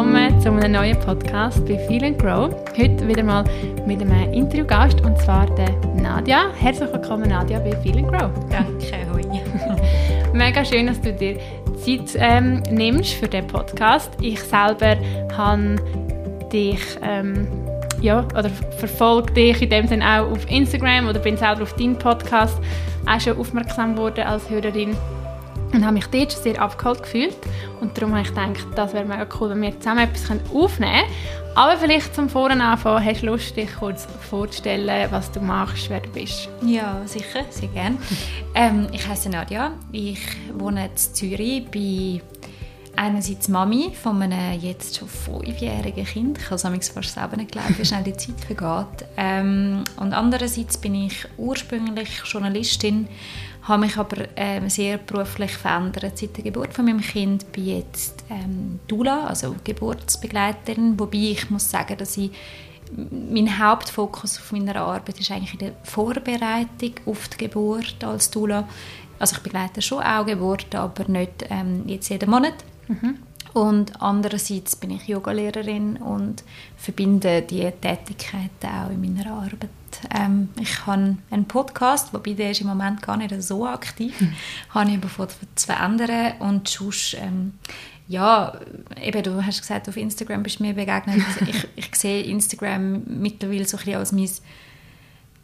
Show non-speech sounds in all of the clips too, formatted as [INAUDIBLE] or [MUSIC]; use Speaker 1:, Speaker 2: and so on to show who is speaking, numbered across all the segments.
Speaker 1: willkommen zu einem neuen Podcast bei Feel and Grow. Heute wieder mal mit einem Interviewgast und zwar der Nadja. Herzlich willkommen Nadja bei Feel and Grow.
Speaker 2: Danke, hoi. [LAUGHS]
Speaker 1: Mega schön, dass du dir Zeit ähm, nimmst für den Podcast. Ich selber habe dich ähm, ja, oder verfolge dich in dem Sinne auch auf Instagram oder bin selber auf deinen Podcast auch schon aufmerksam geworden als Hörerin und habe mich dort schon sehr abgeholt gefühlt. Und darum habe ich gedacht, das wäre mega cool, wenn wir zusammen etwas aufnehmen können. Aber vielleicht zum Vorne anfangen, hast du Lust, dich kurz vorzustellen, was du machst, wer du bist?
Speaker 2: Ja, sicher, sehr gerne. [LAUGHS] Ähm, ich heiße Nadja, ich wohne in Zürich, bin einerseits Mami von einem jetzt schon fünfjährigen Kind. Ich habe es fast selber nicht geglaubt, wie schnell die Zeit [LAUGHS] vergeht. Ähm, und andererseits bin ich ursprünglich Journalistin habe mich aber ähm, sehr beruflich verändert seit der Geburt von meinem Kind. bin jetzt ähm, Dula, also Geburtsbegleiterin, wobei ich muss sagen, dass ich mein Hauptfokus auf meiner Arbeit ist eigentlich in der Vorbereitung auf die Geburt als Dula. Also ich begleite schon auch Geburten, aber nicht ähm, jetzt jeden Monat. Mhm. Und andererseits bin ich Yogalehrerin und verbinde diese Tätigkeiten auch in meiner Arbeit. Ähm, ich habe einen Podcast, wobei der ist im Moment gar nicht so aktiv, mhm. habe ich aber vor zu verändern und sonst, ähm, ja, eben, du hast gesagt, auf Instagram bist du mir begegnet. Ich, ich sehe Instagram mittlerweile so ein bisschen als mein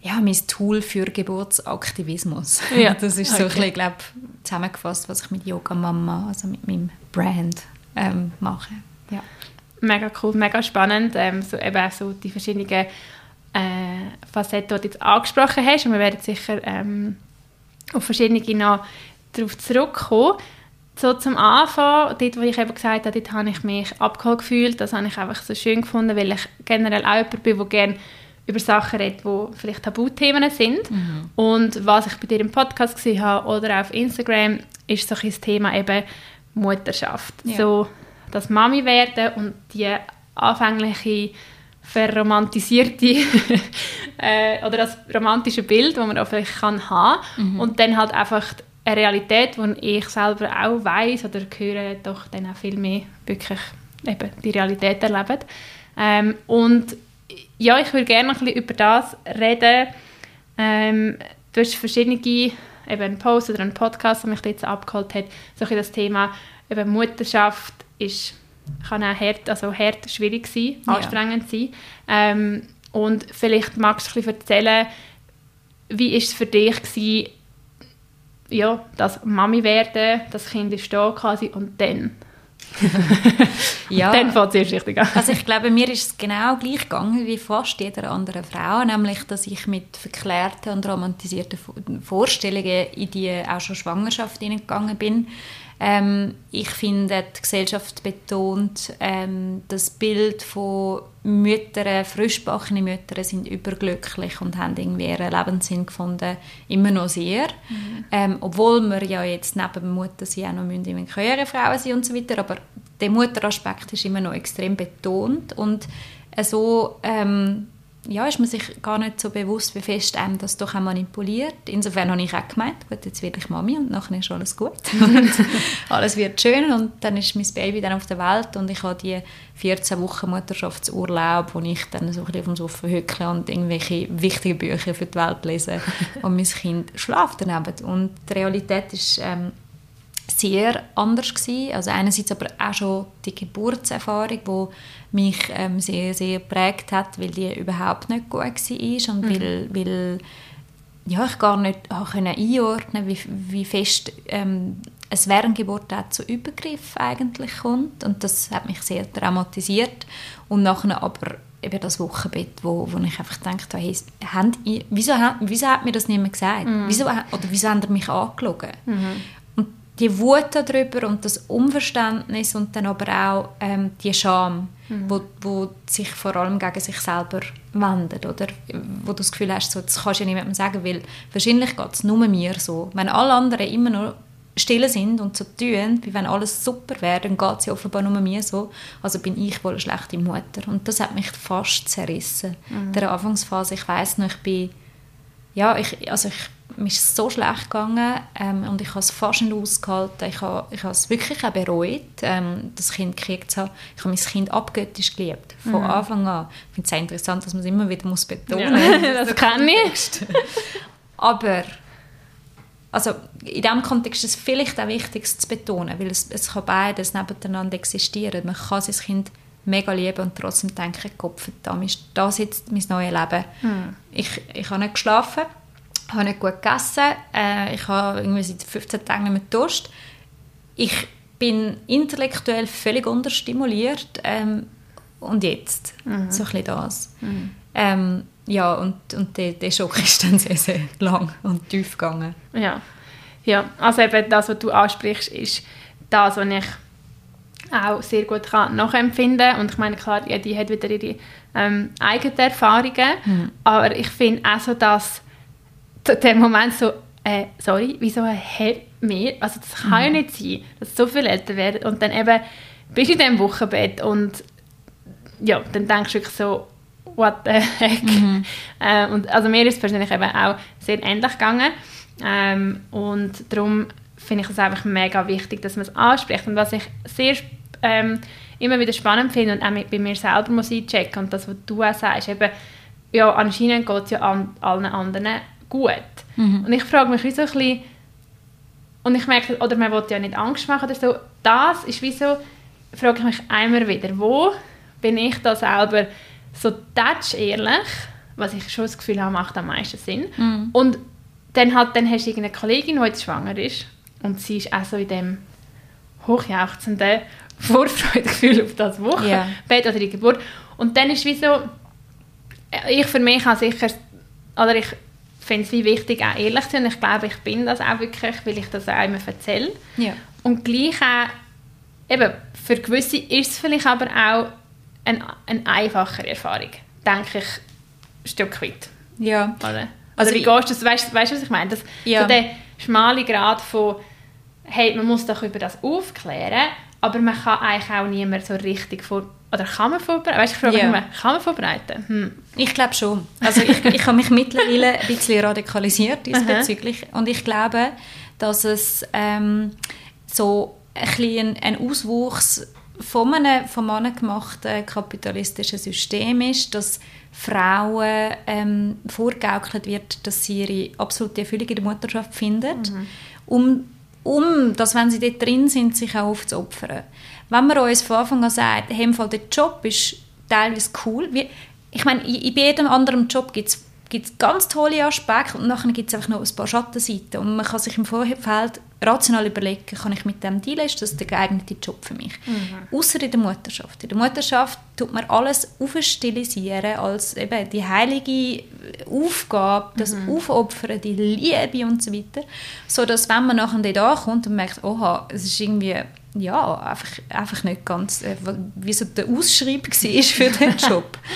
Speaker 2: ja, mein Tool für Geburtsaktivismus. Ja. [LAUGHS] Das ist so okay. ein bisschen, glaube zusammengefasst, was ich mit Yoga Mama, also mit meinem Brand ähm, mache. Ja.
Speaker 1: Mega cool, mega spannend. Ähm, so, eben auch so die verschiedenen äh, Facetten, die du jetzt angesprochen hast. Und wir werden sicher ähm, auf verschiedene noch darauf zurückkommen. So zum Anfang, dort, wo ich eben gesagt habe, dort habe ich mich abgeholt gefühlt. Das habe ich einfach so schön gefunden, weil ich generell auch jemand bin, der gerne über Sachen redet, die vielleicht Tabuthemen sind. Mhm. Und was ich bei dir im Podcast gesehen habe oder auf Instagram, ist so ein Thema eben Mutterschaft. Ja. So das Mami werden und die anfängliche verromantisierte [LAUGHS] äh, oder das romantische Bild, das man auch vielleicht kann haben mhm. und dann halt einfach eine Realität, die ich selber auch weiß oder höre, doch dann auch viel mehr wirklich eben die Realität erleben. Ähm, und ja, ich würde gerne ein bisschen über das reden. Ähm, du hast verschiedene eben einen Post oder einen Podcast, der mich jetzt abgeholt hat, so das Thema eben Mutterschaft ist, kann auch hart, also hart schwierig sein, ja. anstrengend sein. Ähm, und vielleicht magst du ein bisschen erzählen, wie ist es für dich gewesen, ja, das Mami werden, das Kind ist da quasi und dann [LAUGHS] ja. Dann fängt es erst richtig an.
Speaker 2: Also ich glaube, mir ist es genau gleich gegangen wie fast jeder anderen Frau, nämlich, dass ich mit verklärten und romantisierten Vorstellungen in die auch schon Schwangerschaft hineingegangen bin. Ähm, ich finde, die Gesellschaft betont ähm, das Bild von Müttern, frischbachene Mütter sind überglücklich und haben irgendwie ihren Lebenssinn gefunden, immer noch sehr. Mhm. Ähm, obwohl wir ja jetzt neben Mutter sie auch noch müssen, Karrierefrauen sind und so weiter, aber der Mutteraspekt ist immer noch extrem betont und so ähm, ja, ist man sich gar nicht so bewusst, wie fest einem das doch auch manipuliert. Insofern habe ich auch gemeint, gut, jetzt werde ich Mami und nachher ist alles gut. [LAUGHS] Alles wird schön und dann ist mein Baby dann auf der Welt und ich habe die 14 Wochen Mutterschaftsurlaub, wo ich dann so ein bisschen auf dem Sofa hücke und irgendwelche wichtigen Bücher für die Welt lese. [LAUGHS] Und mein Kind schlaft daneben. Und die Realität ist ähm, sehr anders gewesen. Also einerseits aber auch schon die Geburtserfahrung, die mich ähm, sehr, sehr geprägt hat, weil die überhaupt nicht gut war und mhm. weil, weil ja, ich gar nicht können einordnen wie, wie fest ähm, es während Geburt auch zu Übergriff eigentlich kommt und das hat mich sehr traumatisiert und nachher aber eben das Wochenbett, wo, wo ich einfach gedacht habe, hey, haben, wieso, wieso hat mir das niemand gesagt? Mhm. Wieso, oder wieso haben ihr mich angelogen? Mhm die Wut darüber und das Unverständnis und dann aber auch ähm, die Scham, mhm. wo, wo sich vor allem gegen sich selber wendet, oder? Wo du das Gefühl hast, so, das kannst du ja niemandem sagen, weil wahrscheinlich geht es nur mir so. Wenn alle anderen immer nur still sind und so tun, wie wenn alles super wäre, dann geht es ja offenbar nur mir so. Also bin ich wohl eine schlechte Mutter. Und das hat mich fast zerrissen. Mhm. In der Anfangsphase, ich weiß noch, ich bin ja, ich, also ich, mir ist so schlecht gegangen ähm, und ich habe es fast nicht ausgehalten. Ich habe, ich habe es wirklich auch bereut, ähm, das Kind gekriegt zu haben. Ich habe mein Kind abgöttisch geliebt, von mhm. Anfang an. Ich finde es sehr interessant, dass man es immer wieder muss betonen muss. [LAUGHS]
Speaker 1: Ja, das kann ich.
Speaker 2: Aber also in diesem Kontext ist es vielleicht auch wichtig zu betonen, weil es, es kann beides nebeneinander existieren. Man kann sein Kind mega lieben und trotzdem denken, verdammt, ist das jetzt mein neues Leben? Hm. Ich, ich habe nicht geschlafen, habe nicht gut gegessen, äh, ich habe irgendwie seit 15 Tagen nicht mehr Durst. Ich bin intellektuell völlig unterstimuliert ähm, und jetzt, mhm. so ein bisschen das. Mhm. Ähm, ja, und, und der, der Schock [LAUGHS] ist dann sehr, sehr lang und tief gegangen.
Speaker 1: Ja. ja, also eben das, was du ansprichst, ist das, was ich auch sehr gut kann nachempfinden und ich meine, klar, jede hat wieder ihre ähm, eigenen Erfahrungen, mhm. aber ich finde auch so, dass der Moment so, äh, sorry, wieso hat mir, also das kann mhm. ja nicht sein, dass so viele Eltern werden und dann eben bist du in diesem Wochenbett und ja, dann denkst du wirklich so, what the heck. Mhm. [LAUGHS] Äh, und also mir ist es persönlich eben auch sehr ähnlich gegangen ähm, und darum finde ich es einfach mega wichtig, dass man es anspricht und was ich sehr ähm, immer wieder spannend finde und auch bei mir selber muss einchecken und das, was du auch sagst, eben, ja, anscheinend geht es ja an allen anderen gut. Mhm. Und ich frage mich wie so ein bisschen, und ich merke, oder man will ja nicht Angst machen oder so, das ist wie so, frage ich mich einmal wieder, wo bin ich da selber so touch ehrlich, was ich schon das Gefühl habe, macht am meisten Sinn. Mhm. Und dann, halt, dann hast du eine Kollegin, die jetzt schwanger ist und sie ist auch so in dem hochjauchzenden [LAUGHS] Vorfreudegefühl auf das Wochenbett yeah. oder die Geburt. Und dann ist wie so, ich für mich auch sicher, oder ich finde es wie wichtig, auch ehrlich zu sein. Ich glaube, ich bin das auch wirklich, weil ich das auch immer erzähle.
Speaker 2: Yeah.
Speaker 1: Und gleich auch, eben, für gewisse ist es vielleicht aber auch eine, eine einfachere Erfahrung, denke ich, ein Stück weit.
Speaker 2: Ja.
Speaker 1: Oder? Also, wie gehst du das? Weißt du, was ich meine? Das, ja. So der schmale Grad von, hey, man muss doch über das aufklären, aber man kann eigentlich auch niemand so richtig vor oder kann man vorbereiten? Weißt, ich frage mich immer, kann man vorbereiten? Hm.
Speaker 2: Ich glaube schon. Also ich, ich habe mich mittlerweile ein bisschen radikalisiert diesbezüglich und ich glaube, dass es ähm, so ein bisschen ein Auswuchs von einem von Männern gemachten kapitalistischen System ist, dass Frauen ähm, vorgaukelt wird, dass sie ihre absolute Erfüllung in der Mutterschaft finden, mhm. um, um, dass wenn sie dort drin sind, sich auch aufzuopfern. Wenn man uns von Anfang an sagt, hey, der Job ist teilweise cool, wie, ich meine, in, jedem anderen Job gibt es gibt es ganz tolle Aspekte und nachher gibt es einfach noch ein paar Schattenseiten und man kann sich im Vorfeld rational überlegen, kann ich mit dem dealen, ist das der geeignete Job für mich. Mhm. Außer in der Mutterschaft. In der Mutterschaft tut man alles aufstilisieren als eben die heilige Aufgabe, das mhm. Aufopfern, die Liebe und so weiter, so dass wenn man nachher da kommt und merkt, oha, es ist irgendwie ja, einfach, einfach nicht ganz, äh, wie so der Ausschreibung [LAUGHS] war für den Job [LAUGHS]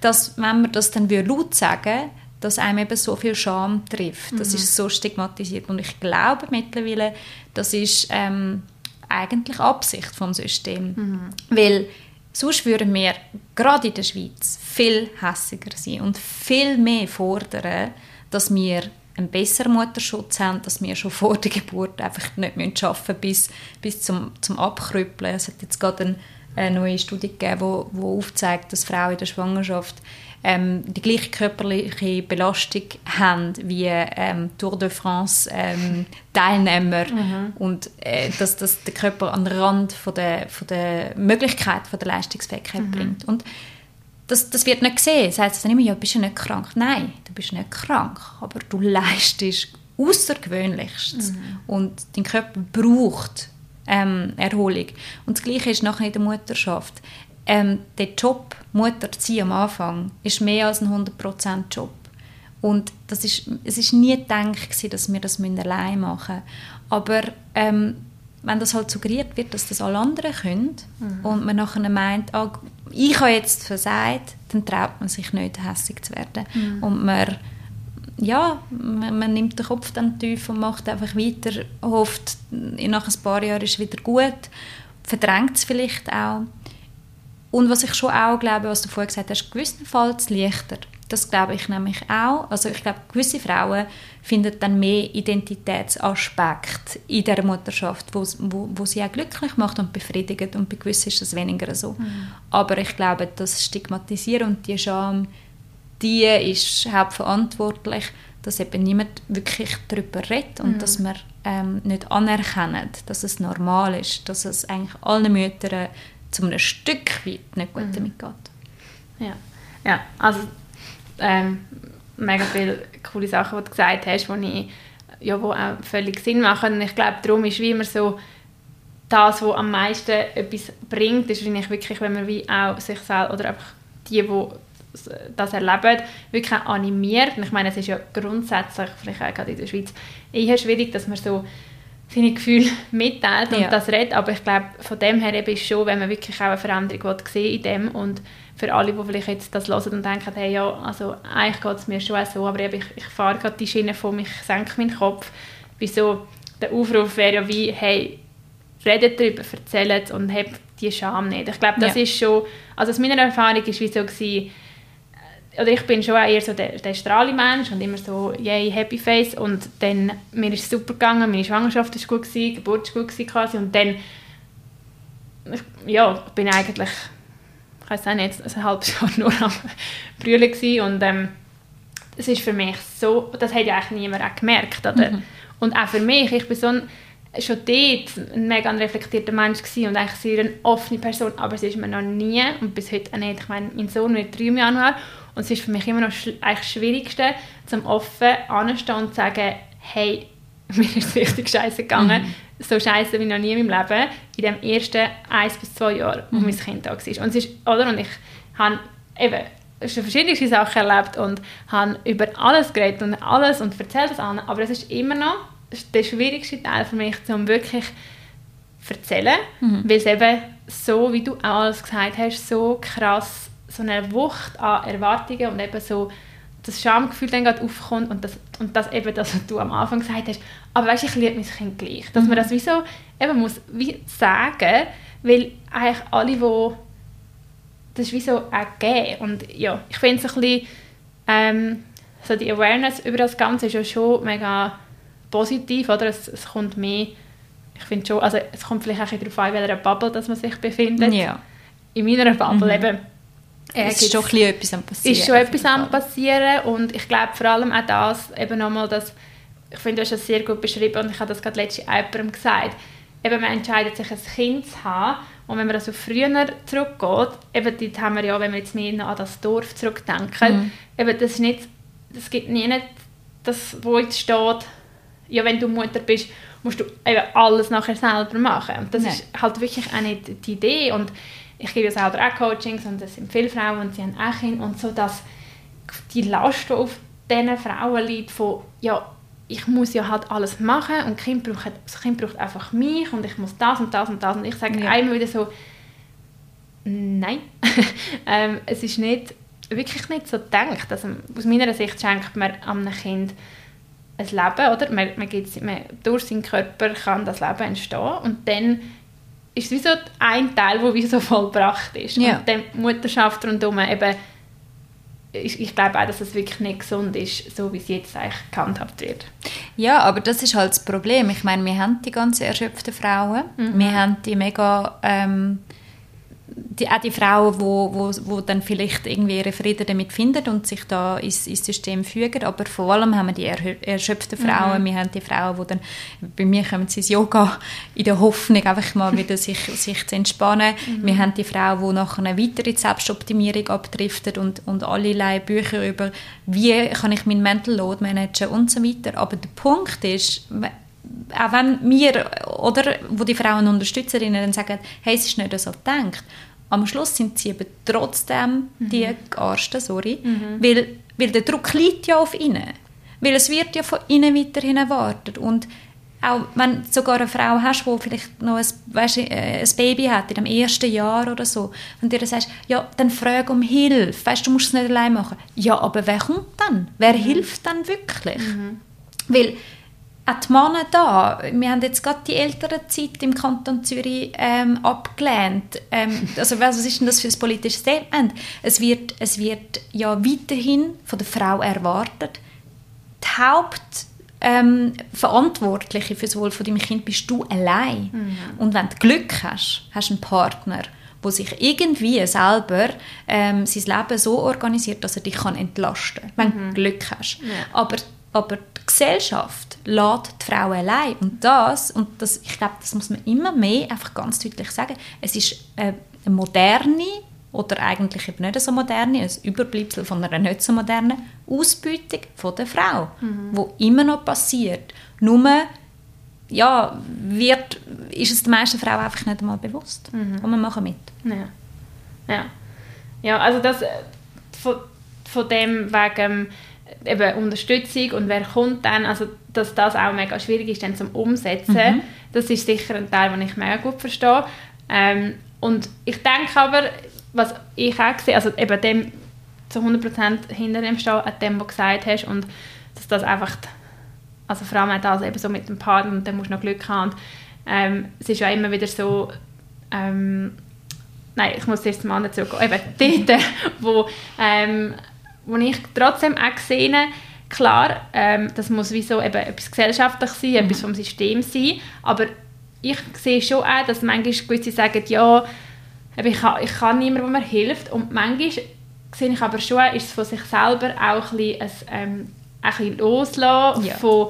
Speaker 2: dass wenn man das dann laut sagen dass einem eben so viel Scham trifft. Das mhm. ist so stigmatisiert. Und ich glaube mittlerweile, das ist ähm, eigentlich Absicht vom System. Mhm. Weil sonst würden wir gerade in der Schweiz viel hässiger sein und viel mehr fordern, dass wir einen besseren Mutterschutz haben, dass wir schon vor der Geburt einfach nicht mehr arbeiten bis, bis zum, zum Abkrüppeln. Es hat jetzt gerade ein eine neue Studie gegeben, wo aufzeigt, dass Frauen in der Schwangerschaft ähm, die gleiche körperliche Belastung haben wie ähm, Tour de France ähm, [LAUGHS] Teilnehmer mhm. und äh, dass das der Körper an den Rand von der, von der Möglichkeit von der Leistungsfähigkeit mhm. bringt und das, das wird nicht gesehen. Das heißt dann immer, ja, bist du nicht krank? Nein, du bist nicht krank, aber du leistest Außergewöhnlichstes mhm. und dein Körper braucht ähm, Erholung. Und das Gleiche ist nachher in der Mutterschaft. Ähm, der Job, Mutter zu am Anfang, ist mehr als ein 100% Job. Und das ist, es ist nie gedacht, dass wir das allein machen müssen. Aber ähm, wenn das halt suggeriert wird, dass das alle anderen können mhm. und man nachher meint, ah, ich habe jetzt versagt, dann traut man sich nicht, hässlich zu werden. Mhm. Und man ja, man, man, nimmt den Kopf dann tief und macht einfach weiter, hofft, nach ein paar Jahren ist es wieder gut, verdrängt es vielleicht auch. Und was ich schon auch glaube, was du vorher gesagt hast, gewissenfalls leichter. Das glaube ich nämlich auch. Also ich glaube, gewisse Frauen finden dann mehr Identitätsaspekt in der Mutterschaft, wo, wo, wo sie auch glücklich macht und befriedigt und bei gewissen ist das weniger so. Mhm. Aber ich glaube, das Stigmatisieren und die Scham, die ist hauptverantwortlich, dass eben niemand wirklich darüber redet und mhm. dass man ähm, nicht anerkennt, dass es normal ist, dass es eigentlich allen Müttern zu einem Stück weit nicht gut mhm. damit geht.
Speaker 1: Ja, ja also ähm, mega viele coole Sachen, die du gesagt hast, die, ja, wo auch völlig Sinn machen. Und ich glaube, darum ist wie immer so, das, was am meisten etwas bringt, ist wahrscheinlich wirklich, wenn man wie auch sich selbst oder einfach die, die das erleben, wirklich animiert. Und ich meine, es ist ja grundsätzlich, vielleicht auch gerade in der Schweiz, eher schwierig, dass man so seine Gefühle [LAUGHS] mitteilt und ja. das redet, aber ich glaube, von dem her eben ist schon, wenn man wirklich auch eine Veränderung sehen in dem und für alle, die vielleicht jetzt das hören und denken, hey, ja, also eigentlich geht es mir schon auch so, aber eben, ich, ich fahre gerade die Schiene von mich, senke meinen Kopf. Wieso? Der Aufruf wäre ja wie, hey, redet darüber, erzählt und habt die Scham nicht. Ich glaube, das ja. ist schon, also aus meiner Erfahrung ist wie so gewesen, oder ich bin schon eher so der, der strahle Mensch und immer so, yay, happy face und dann, mir ist es super gegangen, meine Schwangerschaft ist gut gewesen, Geburt ist gut gewesen quasi und dann, ja, ich bin eigentlich ich weiß nicht, ein halbes Jahr [LAUGHS] nur am Brüllen gewesen und ähm, es ist für mich so, das hat ja eigentlich niemand auch gemerkt, oder? Mhm. Und auch für mich, ich bin so ein, schon dort ein mega reflektierter Mensch gewesen und eigentlich sehr eine offene Person, aber es ist mir noch nie und bis heute auch nicht, ich meine, mein Sohn wird drei im Januar und es ist für mich immer noch eigentlich das Schwierigste, zum offen anzustehen und zu sagen, hey, [LAUGHS] mir ist richtig scheiße gegangen, mhm so scheiße wie noch nie in meinem Leben, in den ersten eins bis zwei Jahren, wo mhm. mein Kind da war. Und, es ist, oder? und ich habe eben schon verschiedene Sachen erlebt und habe über alles geredet und alles und erzählt das an, aber es ist immer noch der schwierigste Teil für mich, um wirklich erzählen, mhm. weil es eben so, wie du auch alles gesagt hast, so krass, so eine Wucht an Erwartungen und eben so das Schamgefühl dann gerade aufkommt und das, und das eben das, was du am Anfang gesagt hast, aber weißt, ich liebe mein Kind gleich. Dass mhm. man das wie so eben muss wie sagen, weil eigentlich alle, die das ist wie so auch geben. Und ja, ich finde es ein bisschen, ähm, so die Awareness über das Ganze ist ja schon mega positiv, oder? Es, es kommt mehr, ich finde schon, also es kommt vielleicht auch darauf an, in welcher Bubble dass man sich befindet. Ja. In meiner Bubble mhm. eben
Speaker 2: äh, ist schon etwas am passieren.
Speaker 1: Ist schon etwas am passieren und ich glaube vor allem auch das, eben nochmal, dass, ich finde, du hast das sehr gut beschrieben und ich habe das gerade letztens jemandem gesagt, eben man entscheidet sich ein Kind zu haben und wenn man also früher zurückgeht, eben dort haben wir ja, wenn wir jetzt mehr an das Dorf zurückdenken, mhm. eben das ist nicht, das gibt nie nicht das, wo jetzt steht, ja wenn du Mutter bist, musst du eben alles nachher selber machen. Und das Nein. ist halt wirklich auch nicht die Idee und ich gebe ja selber auch Coachings und es sind viele Frauen und sie haben auch Kinder und so, dass die Last, die auf diesen Frauen liegt, von, ja, ich muss ja halt alles machen und kind braucht, das Kind braucht einfach mich und ich muss das und das und das und ich sage ja. einmal wieder so, nein, [LAUGHS] ähm, es ist nicht, wirklich nicht so gedacht. Also aus meiner Sicht schenkt man einem Kind ein Leben, oder? Man, man, man, durch seinen Körper kann das Leben entstehen und dann ist wie so ein Teil, der wie so vollbracht ist. Ja. Und die Mutterschaft rundherum eben, ich, ich glaube auch, dass es wirklich nicht gesund ist, so wie es jetzt eigentlich gehandhabt wird.
Speaker 2: Ja, aber das ist halt das Problem. Ich meine, wir haben die ganz erschöpften Frauen, mhm. wir haben die mega... Ähm, die, auch die Frauen, wo, wo, wo dann vielleicht irgendwie ihre Frieden damit finden und sich da ins, ins System fügen, aber vor allem haben wir die erschöpften Frauen, mhm. wir haben die Frauen, die dann, bei mir kommen sie ins Yoga in der Hoffnung, einfach mal wieder [LAUGHS] sich, sich zu entspannen. Mhm. Wir haben die Frauen, die nachher eine weitere Selbstoptimierung abdriften und, und allerlei Bücher über, wie kann ich mein Mental Load managen und so weiter. Aber der Punkt ist, auch wenn wir, oder, wo die Frauen Unterstützerinnen dann sagen, hey, es ist nicht so gedacht, am Schluss sind sie eben trotzdem mhm. die Garsten, sorry, mhm. weil, weil der Druck liegt ja auf ihnen. Weil es wird ja von ihnen weiterhin erwartet. Und auch wenn du sogar eine Frau hast, die vielleicht noch ein, weißt, äh, ein Baby hat, in dem ersten Jahr oder so, und dir sagst, ja, dann frag um Hilfe, weißt, du musst es nicht allein machen. Ja, aber wer kommt dann? Wer mhm. hilft dann wirklich? Mhm. Weil auch die Männer da. Wir haben jetzt gerade die ältere Zeit im Kanton Zürich ähm, abgelehnt. Ähm, also was ist denn das für ein politisches Statement? Es wird, es wird ja weiterhin von der Frau erwartet, die Haupt ähm, für das Wohl von deinem Kind bist du allein. Mhm. Und wenn du Glück hast, hast du einen Partner, der sich irgendwie selber ähm, sein Leben so organisiert, dass er dich kann entlasten kann, wenn mhm. du Glück hast. Ja. Aber, aber die Gesellschaft lädt die Frau allein. Und das, und das, ich glaube, das muss man immer mehr einfach ganz deutlich sagen, es ist eine moderne oder eigentlich eben nicht so moderne, ein Überbleibsel von einer nicht so modernen Ausbeutung von der Frau, mhm. wo immer noch passiert. Nur ja, wird, ist es der meisten Frauen einfach nicht einmal bewusst. Mhm. Und wir machen mit.
Speaker 1: Ja. Ja, ja also das äh, von, von dem wegen äh, eben Unterstützung und wer kommt dann, also dass das auch mega schwierig ist dann zum Umsetzen, mhm. das ist sicher ein Teil, den ich mega gut verstehe. Ähm, und ich denke aber, was ich auch sehe, also eben dem zu 100% hinter dem stehen, an dem, was du gesagt hast und dass das einfach, also vor allem auch das eben so mit dem Partner und dann musst du noch Glück haben und, ähm, es ist ja immer wieder so, ähm, nein, ich muss erst zum anderen zurückgehen, eben dort, [LAUGHS] wo, ähm, wo ich trotzdem auch gesehen klar, ähm, das muss wie so eben etwas gesellschaftlich sein, mhm. etwas vom System sein, aber ich sehe schon auch, dass manchmal gewisse sagen, ja, ich kann, ich kann niemandem, der mir hilft. Und manchmal sehe ich aber schon, ist es von sich selber auch ein bisschen, ein, ähm, ein bisschen loslassen ja. von,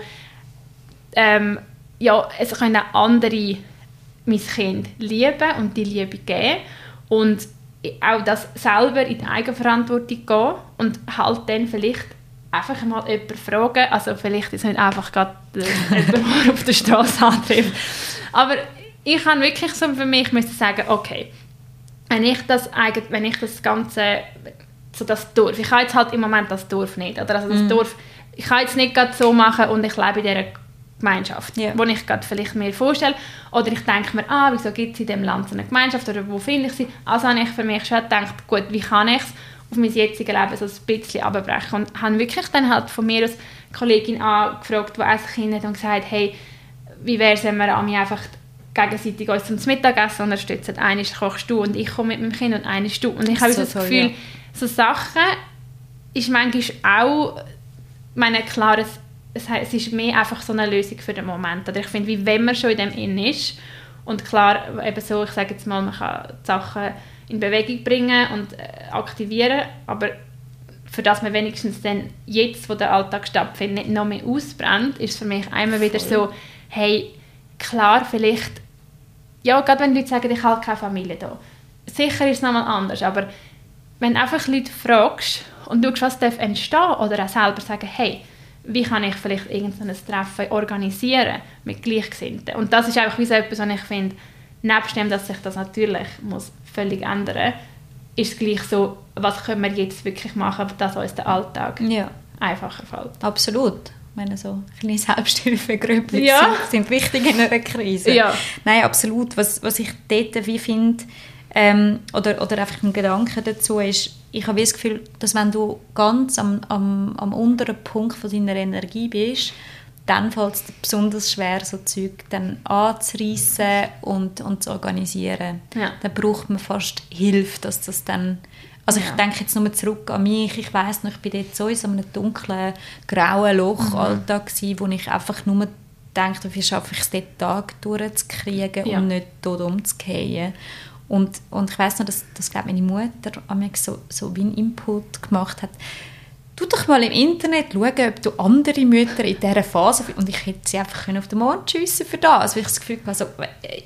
Speaker 1: ähm, ja, es können auch andere mein Kind lieben und die Liebe geben und auch das selber in die Eigenverantwortung gehen und halt dann vielleicht einfach mal jemanden fragen, also vielleicht ist es nicht einfach gerade [LAUGHS] jemand, der auf der Straße antrifft, aber ich kann wirklich so für mich müssen sagen, okay, wenn ich das, wenn ich das Ganze, so das Dorf, ich habe jetzt halt im Moment das Dorf nicht, oder? Also das mm. Dorf, ich kann jetzt nicht gerade so machen und ich lebe in dieser Gemeinschaft, yeah. wo ich gerade vielleicht mir vorstelle, oder ich denke mir, ah, wieso gibt es in diesem Land so eine Gemeinschaft, oder wo finde ich sie? Also habe ich für mich schon gedacht, gut, wie kann ich es auf mein jetziges Leben so ein bisschen abbrechen und habe wirklich dann halt von mir als Kollegin angefragt, die auch Kind hat und gesagt, hey, wie wäre es, wenn wir an mich einfach gegenseitig uns zum Mittagessen unterstützen. Eines kochst du und ich komme mit meinem Kind und eines du. Und ich habe so das Gefühl, ja. so Sachen ist manchmal auch, meine klar, es, es, ist mehr einfach so eine Lösung für den Moment. Oder ich finde, wie wenn man schon in dem Inn ist und klar, eben so, ich sage jetzt mal, man kann die Sachen in Bewegung bringen und äh, aktivieren, aber für das man wenigstens dann jetzt, wo der Alltag stattfindet, nicht noch mehr ausbrennt, ist für mich einmal wieder so, hey, klar, vielleicht ja, gerade wenn Leute sagen, ich habe keine Familie da. Sicher ist es nochmal anders, aber wenn du einfach Leute fragst und schaust, was darf entstehen oder auch selber sagen, hey, wie kann ich vielleicht irgendein Treffen organisieren mit Gleichgesinnten? Und das ist einfach wie so etwas, was ich finde, nebst dem, dass sich das natürlich muss völlig ändern ist es gleich so, was können wir jetzt wirklich machen, dass uns der Alltag ja. einfacher fällt.
Speaker 2: Absolut meine, so kleine Selbsthilfegrüppchen ja. sind, sind wichtig in einer Krise. Ja. Nein, absolut. Was, was ich dort wie finde, ähm, oder, oder einfach ein Gedanke dazu ist, ich habe das Gefühl, dass wenn du ganz am, am, am unteren Punkt von deiner Energie bist, dann fällt es besonders schwer, so Zeug dann anzureissen und, und zu organisieren. Ja. Dann braucht man fast Hilfe, dass das dann also ich ja. denke jetzt nur zurück an mich. Ich weiß noch, ich bin dort so in so einem dunklen, grauen Loch mhm. Alltag gewesen, wo ich einfach nur dachte, wie schaffe ich es, den Tag durchzukriegen ja. und nicht tot umzugehen. Und, und ich weiß noch, dass, dass glaube meine Mutter an so, so wie einen Input gemacht hat tu doch mal im Internet schauen, ob du andere Mütter in dieser Phase und ich hätte sie einfach auf den Mond schiessen für das, weil ich das Gefühl also,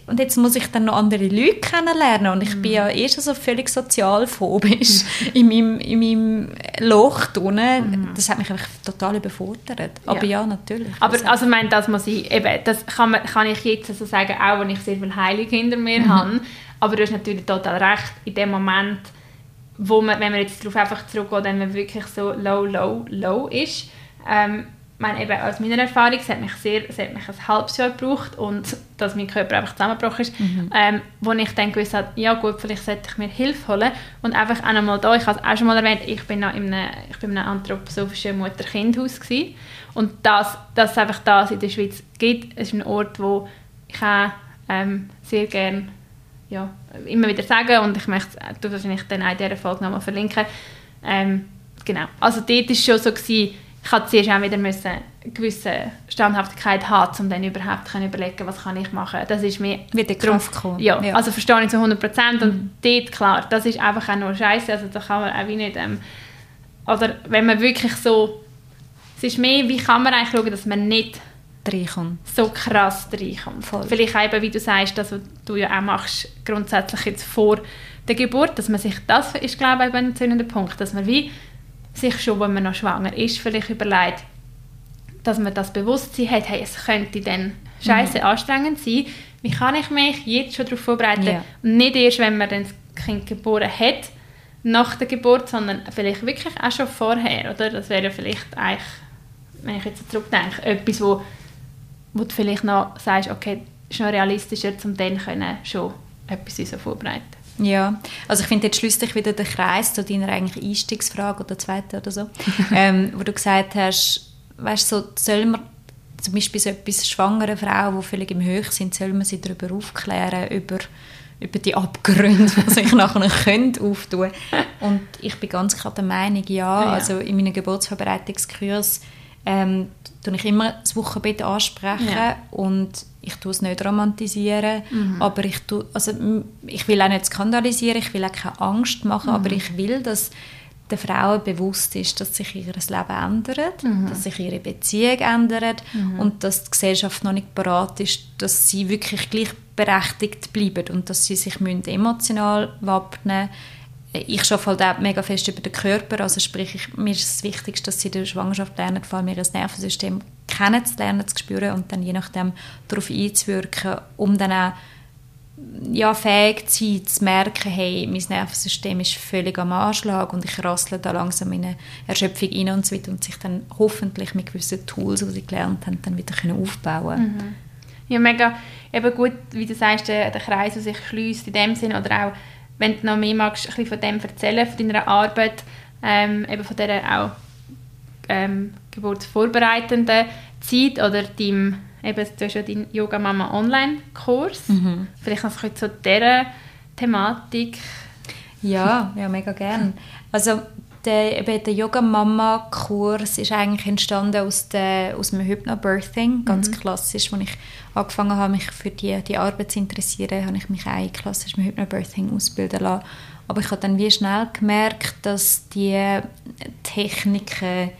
Speaker 2: und jetzt muss ich dann noch andere Leute kennenlernen und ich mm. bin ja erst so völlig sozialphobisch [LAUGHS] in, meinem, in meinem Loch drinnen. Mm. Das hat mich einfach total überfordert. Aber ja, ja natürlich.
Speaker 1: Aber also, also ich meine, das muss ich, eben, das kann, man, kann ich jetzt so sagen, auch wenn ich sehr viel Heilung hinter mir mhm. habe, aber du hast natürlich total recht, in dem Moment wo man, wenn man jetzt darauf einfach zurückgeht, wenn man wirklich so low, low, low ist, ähm, meine, eben aus meiner Erfahrung, es hat mich, sehr, es hat mich ein halbes Jahr gebraucht und dass mein Körper einfach zusammengebrochen ist, mhm. ähm, wo ich dann gewusst habe, ja gut, vielleicht sollte ich mir Hilfe holen und einfach auch nochmal da, ich habe es auch schon mal erwähnt, ich bin noch in einem, ich bin in einem anthroposophischen Mutter-Kind-Haus und dass, dass es einfach das in der Schweiz gibt, ist ein Ort, wo ich auch ähm, sehr gerne ja, immer wieder sage und ich möchte es wahrscheinlich dann auch in dieser Folge nochmal verlinken. Ähm, genau, also dort war es schon so, gewesen, ich hatte zuerst auch wieder müssen eine gewisse Standhaftigkeit haben, um dann überhaupt zu überlegen, was kann ich machen. Das ist mir
Speaker 2: wieder Kraft gekommen.
Speaker 1: Ja, ja, also verstehe ich zu 100 Prozent und mhm. dort, klar, das ist einfach auch nur Scheiße, also da kann man auch wie nicht, ähm, oder wenn man wirklich so, es ist mehr, wie kann man eigentlich schauen, dass man nicht
Speaker 2: reinkommt.
Speaker 1: so krass reinkommt. Voll. Vielleicht eben, wie du sagst, das, was du ja auch machst, grundsätzlich jetzt vor der Geburt, dass man sich, das ist glaube ich ein zündender Punkt, dass man wie sich schon, wenn man noch schwanger ist, vielleicht überlegt, dass man das Bewusstsein hat, hey, es könnte dann scheiße mhm. anstrengend sein. Wie kann ich mich jetzt schon darauf vorbereiten? Yeah. Nicht erst, wenn man dann das Kind geboren hat, nach der Geburt, sondern vielleicht wirklich auch schon vorher, oder? Das wäre ja vielleicht eigentlich, wenn ich jetzt zurückdenke, etwas, wo, wo du vielleicht noch sagst, okay, ist noch realistischer, um dann können schon etwas so vorbereiten.
Speaker 2: Ja, also ich finde, jetzt schließt wieder der Kreis zu deiner eigentlich Einstiegsfrage oder zweite oder so, [LAUGHS] ähm, wo du gesagt hast, weißt so, soll man zum Beispiel so etwas schwangere Frauen, die völlig im Höch sind, soll man sie darüber aufklären, über, über die Abgründe, [LAUGHS] die sich nachher können auftun? [LAUGHS] Und ich bin ganz klar der Meinung, ja, ja. also in meinen Geburtsvorbereitungskurs ähm, tue ich immer das Wochenbett ansprechen ja. und ich tue es nicht romantisieren, mhm. aber ich, tue, also, ich will auch nicht skandalisieren, ich will auch keine Angst machen, mhm. aber ich will, dass den Frauen bewusst ist, dass sich ihr Leben ändert, mhm. dass sich ihre Beziehung ändert mhm. und dass die Gesellschaft noch nicht bereit ist, dass sie wirklich gleichberechtigt bleiben und dass sie sich emotional wappnen müssen ich arbeite halt auch mega fest über den Körper, also sprich, ich, mir ist es wichtig, dass sie in der Schwangerschaft lernen, vor allem ihr Nervensystem kennenzulernen, zu spüren und dann je nachdem darauf einzuwirken, um dann auch ja, fähig zu sein, zu merken, hey, mein Nervensystem ist völlig am Anschlag und ich rassle da langsam in eine Erschöpfung rein und so weiter und sich dann hoffentlich mit gewissen Tools, die sie gelernt haben, dann wieder können aufbauen
Speaker 1: mhm. Ja, mega. Eben gut, wie du sagst, der, der Kreis, der sich schließt in dem Sinn oder auch wenn du noch mehr magst, ein bisschen von dem erzählen, von deiner Arbeit, ähm, eben von dieser auch ähm, geburtsvorbereitenden Zeit oder deinem, eben, du hast ja deinen Yoga Mama Online-Kurs. Mhm. Vielleicht noch ein bisschen zu dieser Thematik.
Speaker 2: Ja, ja, mega gern. Also der, eben der Yoga Mama Kurs ist eigentlich entstanden aus, der, aus dem Hypnobirthing, ganz mhm. klassisch, als ich angefangen habe, mich für die, die Arbeit zu interessieren, habe ich mich auch klassisch mit Hypnobirthing ausbilden lassen. Aber ich habe dann wie schnell gemerkt, dass die Techniken,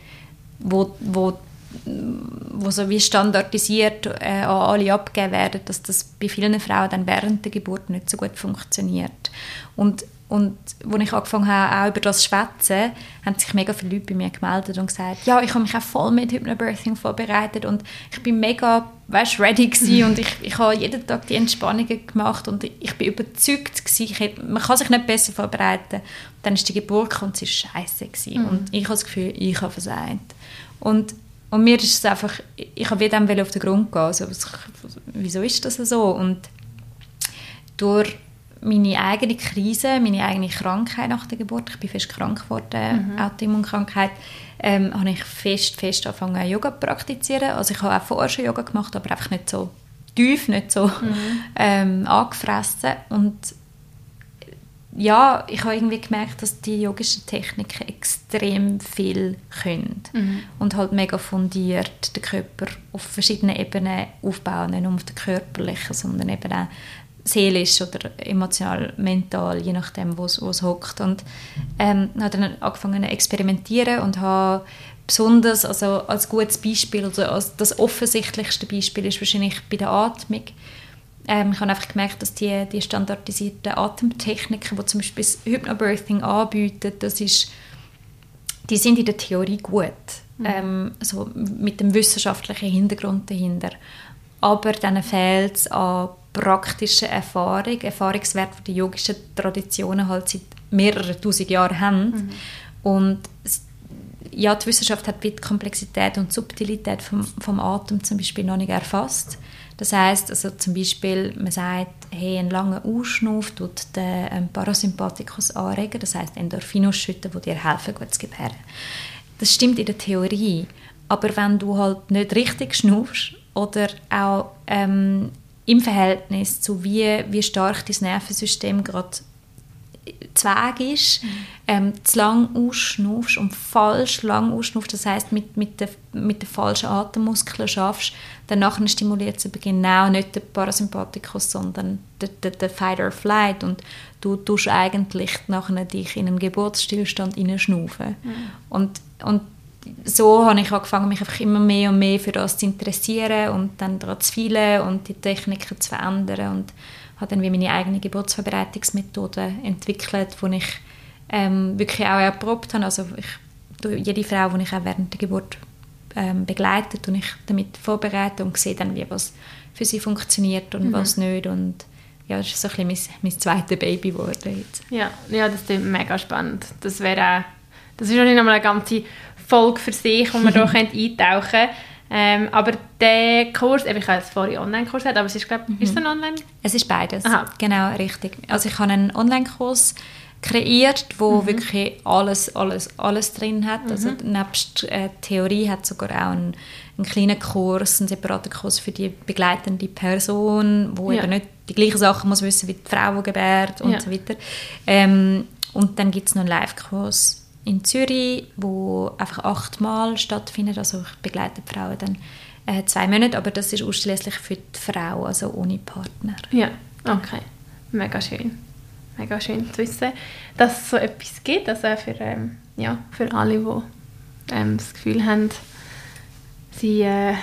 Speaker 2: wo, wo wo so wie standardisiert äh, an alle abgegeben werden, dass das bei vielen Frauen dann während der Geburt nicht so gut funktioniert. Und und als ich angefangen habe, auch über das zu schwätzen, haben sich mega viele Leute bei mir gemeldet und gesagt, ja, ich habe mich auch voll mit Hypnobirthing vorbereitet und ich bin mega, weißt, ready gewesen und ich, ich habe jeden Tag die Entspannungen gemacht und ich bin überzeugt gewesen, man kann sich nicht besser vorbereiten. Und dann ist die Geburt und sie war scheiße gewesen. Mhm. und ich habe das Gefühl, ich habe versagt. Und und mir ist es einfach, ich habe wieder auf den Grund gehen, also, wieso ist das so? Und durch meine eigene Krise, meine eigene Krankheit nach der Geburt, ich bin fest krank geworden, mhm. Autoimmunkrankheit, ähm, habe ich fest, fest angefangen Yoga zu praktizieren. Also ich habe auch vorher schon Yoga gemacht, aber einfach nicht so tief, nicht so mhm. ähm, angefressen und ja, ich habe irgendwie gemerkt, dass die yogischen Techniken extrem viel können mhm. und halt mega fundiert den Körper auf verschiedenen Ebenen aufbauen, nicht nur auf der körperlichen, sondern eben auch seelisch oder emotional, mental, je nachdem, wo es hockt. Und ähm, habe dann angefangen zu experimentieren und habe besonders, also als gutes Beispiel, also als das offensichtlichste Beispiel ist wahrscheinlich bei der Atmung. Ähm, ich habe einfach gemerkt, dass die, die standardisierten Atemtechniken, die zum Beispiel das Hypnobirthing anbieten, das ist, die sind in der Theorie gut, mhm. ähm, so mit dem wissenschaftlichen Hintergrund dahinter. Aber dann fehlt es an praktische Erfahrung, Erfahrungswert, die die yogischen Traditionen halt seit mehreren tausend Jahren haben. Mhm. Und ja, die Wissenschaft hat die Komplexität und Subtilität vom, vom Atem zum Beispiel noch nicht erfasst. Das heißt, also zum Beispiel, man sagt, hey, ein langer Ausschnuff tut den ähm, Parasympathikus anregen, das heißt Endorphin ausschütten, die dir helfen, gut zu gebären. Das stimmt in der Theorie, aber wenn du halt nicht richtig schnuffst oder auch ähm, im Verhältnis zu wie, wie stark dein Nervensystem gerade Zweig ist, mhm. ähm, zu lang ausschnaufst und falsch lang ausschnaufst, das heißt mit, mit, den, mit den falschen Atemmuskeln schaffst, dann nachher stimuliert es genau nicht den Parasympathikus, sondern den, den, den Fight or Flight und du tust eigentlich nachher dich in einen Geburtsstillstand hineinschnaufen. Mhm. Und, und so habe ich angefangen, mich einfach immer mehr und mehr für das zu interessieren und dann daran zu feilen und die Techniken zu verändern und habe dann wie meine eigene Geburtsvorbereitungsmethode entwickelt, die ich ähm, wirklich auch erprobt habe. Also ich, jede Frau, die ich auch während der Geburt ähm, begleitet und ich damit vorbereite und sehe dann, wie was für sie funktioniert und mhm. was nicht und ja, das ist so ein bisschen mein, mein zweites Baby geworden jetzt.
Speaker 1: Ja, ja, das ist mega spannend. Das wäre auch, das ist noch nicht einmal eine ganze Folge für sich, wo man da [LAUGHS] eintauchen könnte. Ähm, aber der Kurs, ich habe jetzt vorhin Online-Kurs aber es ist, glaube mhm. ist es ein Online?
Speaker 2: Es ist beides, Aha. genau, richtig. Also ich habe einen Online-Kurs kreiert, wo mhm. wirklich alles, alles, alles drin hat. Also mhm. Also nebst äh, Theorie hat sogar auch einen, einen kleinen Kurs, einen separaten Kurs für die begleitende Person, wo ja. eben nicht die gleichen Sachen muss wissen wie die Frau, die gebärt und ja. so weiter. Ähm, und dann gibt es noch einen Live-Kurs in Zürich, wo einfach achtmal stattfindet. Also ich begleite die Frauen dann äh, zwei Monate, aber das ist ausschließlich für die Frau, also ohne Partner.
Speaker 1: Ja, okay. Mega schön. Mega schön zu wissen, dass es so etwas gibt, also für, ähm, ja, für alle, die ähm, das Gefühl haben, sie äh,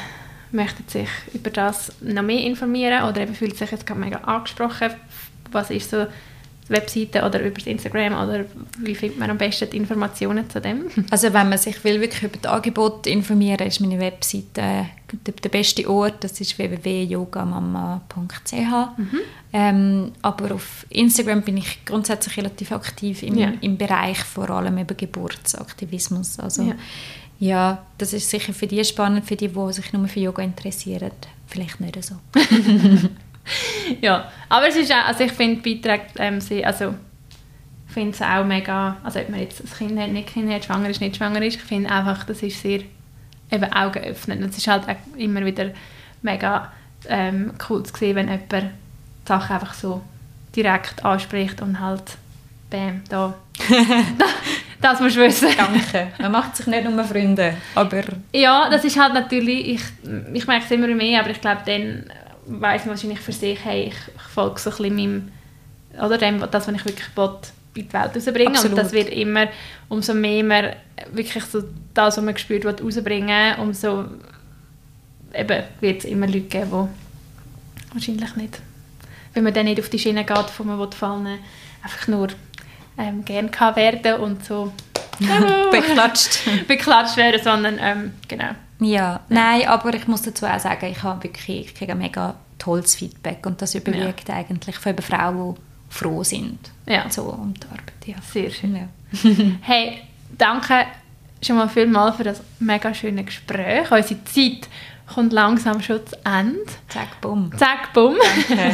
Speaker 1: möchten sich über das noch mehr informieren oder eben fühlen sich jetzt gerade mega angesprochen. Was ist so Webseite oder über Instagram oder wie findet man am besten die Informationen zu dem?
Speaker 2: Also wenn man sich will wirklich über das Angebot informieren ist meine Webseite äh, der beste Ort, das ist www.yogamama.ch mhm. ähm, aber auf Instagram bin ich grundsätzlich relativ aktiv im, ja. im Bereich vor allem über Geburtsaktivismus, also ja. ja. das ist sicher für die spannend, für die, die sich nur für Yoga interessieren, vielleicht nicht so. [LAUGHS] [LAUGHS]
Speaker 1: ja, aber es ist auch, also ich finde Beiträge, ähm, also ich finde es auch mega, also ob man jetzt ein Kind hat, nicht Kind hat, schwanger ist, nicht schwanger ist, ich finde einfach, das ist sehr eben Augen öffnen. Es ist halt auch immer wieder mega ähm, cool zu sehen, wenn jemand die Sachen einfach so direkt anspricht und halt bam, [LAUGHS] da, das musst du wissen.
Speaker 2: Danke. Man macht sich nicht nur Freunde, aber...
Speaker 1: Ja, das ist halt natürlich, ich, ich merke es immer mehr, aber ich glaube, dann weiß wahrscheinlich für sich, hey, ich, ich folge so ein bisschen meinem, oder dem, das, was ich wirklich will, in die Welt rausbringen Absolut. und das wird immer, umso mehr man wirklich so das, was man gespürt will, rausbringen, umso eben wird es immer Leute geben, die wahrscheinlich nicht, wenn man dann nicht auf die Schiene geht, wo man fallen einfach nur ähm, gern kann werden und so [LAUGHS]
Speaker 2: beklatscht. [LAUGHS]
Speaker 1: beklatscht werden, sondern ähm, genau
Speaker 2: ja, nein, aber ich muss dazu auch sagen, ich, habe wirklich, ich kriege mega tolles Feedback und das überwiegt ja. eigentlich von Frauen, die froh sind
Speaker 1: ja.
Speaker 2: so um die Arbeit. Ja.
Speaker 1: Sehr schön. Ja. [LAUGHS] hey, danke schon mal vielmals für das mega schöne Gespräch. Unsere Zeit kommt langsam schon zu Ende.
Speaker 2: Zack, bumm.
Speaker 1: Zack, bumm.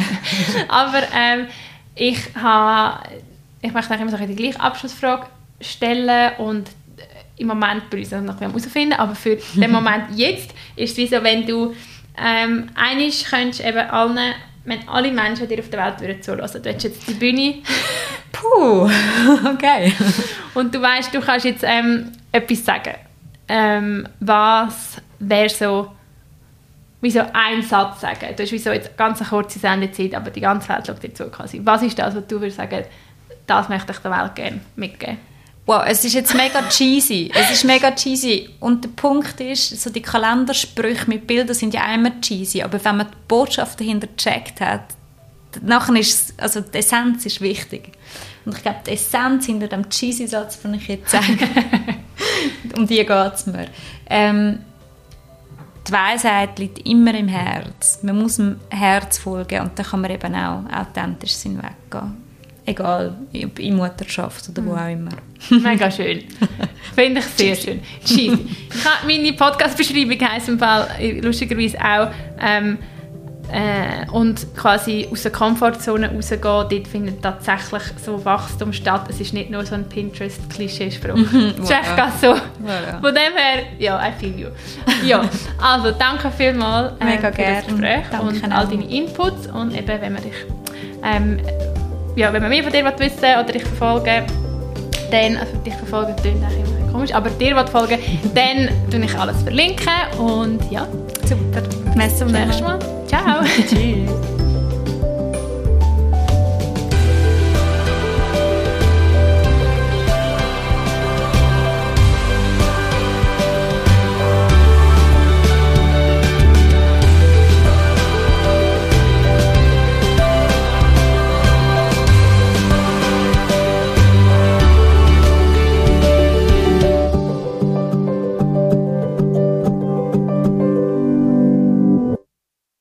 Speaker 1: [LAUGHS] aber ähm, ich habe, ich möchte immer so die gleiche Abschlussfrage stellen und im Moment bei uns noch herausfinden, aber für [LAUGHS] den Moment jetzt ist es wie so, wenn du ähm, einisch könntest eben allen, wenn alle Menschen dir auf der Welt würden zulassen, du hättest jetzt die Bühne. [LAUGHS]
Speaker 2: Puh, [LAUGHS] okay.
Speaker 1: Und du weißt, du kannst jetzt ähm, etwas sagen. Ähm, was wäre so, wie so ein Satz sagen? Du hast wie so jetzt eine ganz kurze Sendezeit, aber die ganze Welt schaut dir zu quasi. Was ist das, was du würdest sagen, das möchte ich der Welt gerne mitgeben?
Speaker 2: Wow, es ist jetzt mega cheesy. Es ist mega cheesy. Und der Punkt ist, so die Kalendersprüche mit Bildern sind ja immer cheesy, aber wenn man die Botschaft dahinter gecheckt hat, nachher ist also die Essenz ist wichtig. Und ich glaube, die Essenz hinter dem cheesy Satz, den ich jetzt sage, [LAUGHS] um die geht es mir. Ähm, die Weisheit liegt immer im Herz. Man muss dem Herz folgen und dann kann man eben auch authentisch sein weggehen. Egal ob in Mutterschaft oder wo auch immer. [LAUGHS]
Speaker 1: Mega schön. Finde ich sehr schön. Cheesy. Ich habe meine Podcast-Beschreibung heisst im Fall äh, lustigerweise auch ähm, äh, und quasi aus der Komfortzone rausgehen, dort findet tatsächlich so Wachstum statt. Es ist nicht nur so ein Pinterest-Klischeespruch. Es ist echt so.
Speaker 2: Voilà.
Speaker 1: Von dem her, ja, I feel you. Ja, also danke vielmals äh,
Speaker 2: Mega
Speaker 1: für
Speaker 2: gern.
Speaker 1: das Gespräch
Speaker 2: Danke
Speaker 1: und all deine Inputs und eben, wenn man dich ähm, ja, wenn man mehr von dir will wissen oder dich verfolgen dann, also dich verfolgen klingt eigentlich immer komisch, aber dir folgen, [LAUGHS] dann tue ich alles verlinken und ja,
Speaker 2: Super.
Speaker 1: Bis zum nächsten Mal. Ciao! [LAUGHS]
Speaker 2: Tschüss.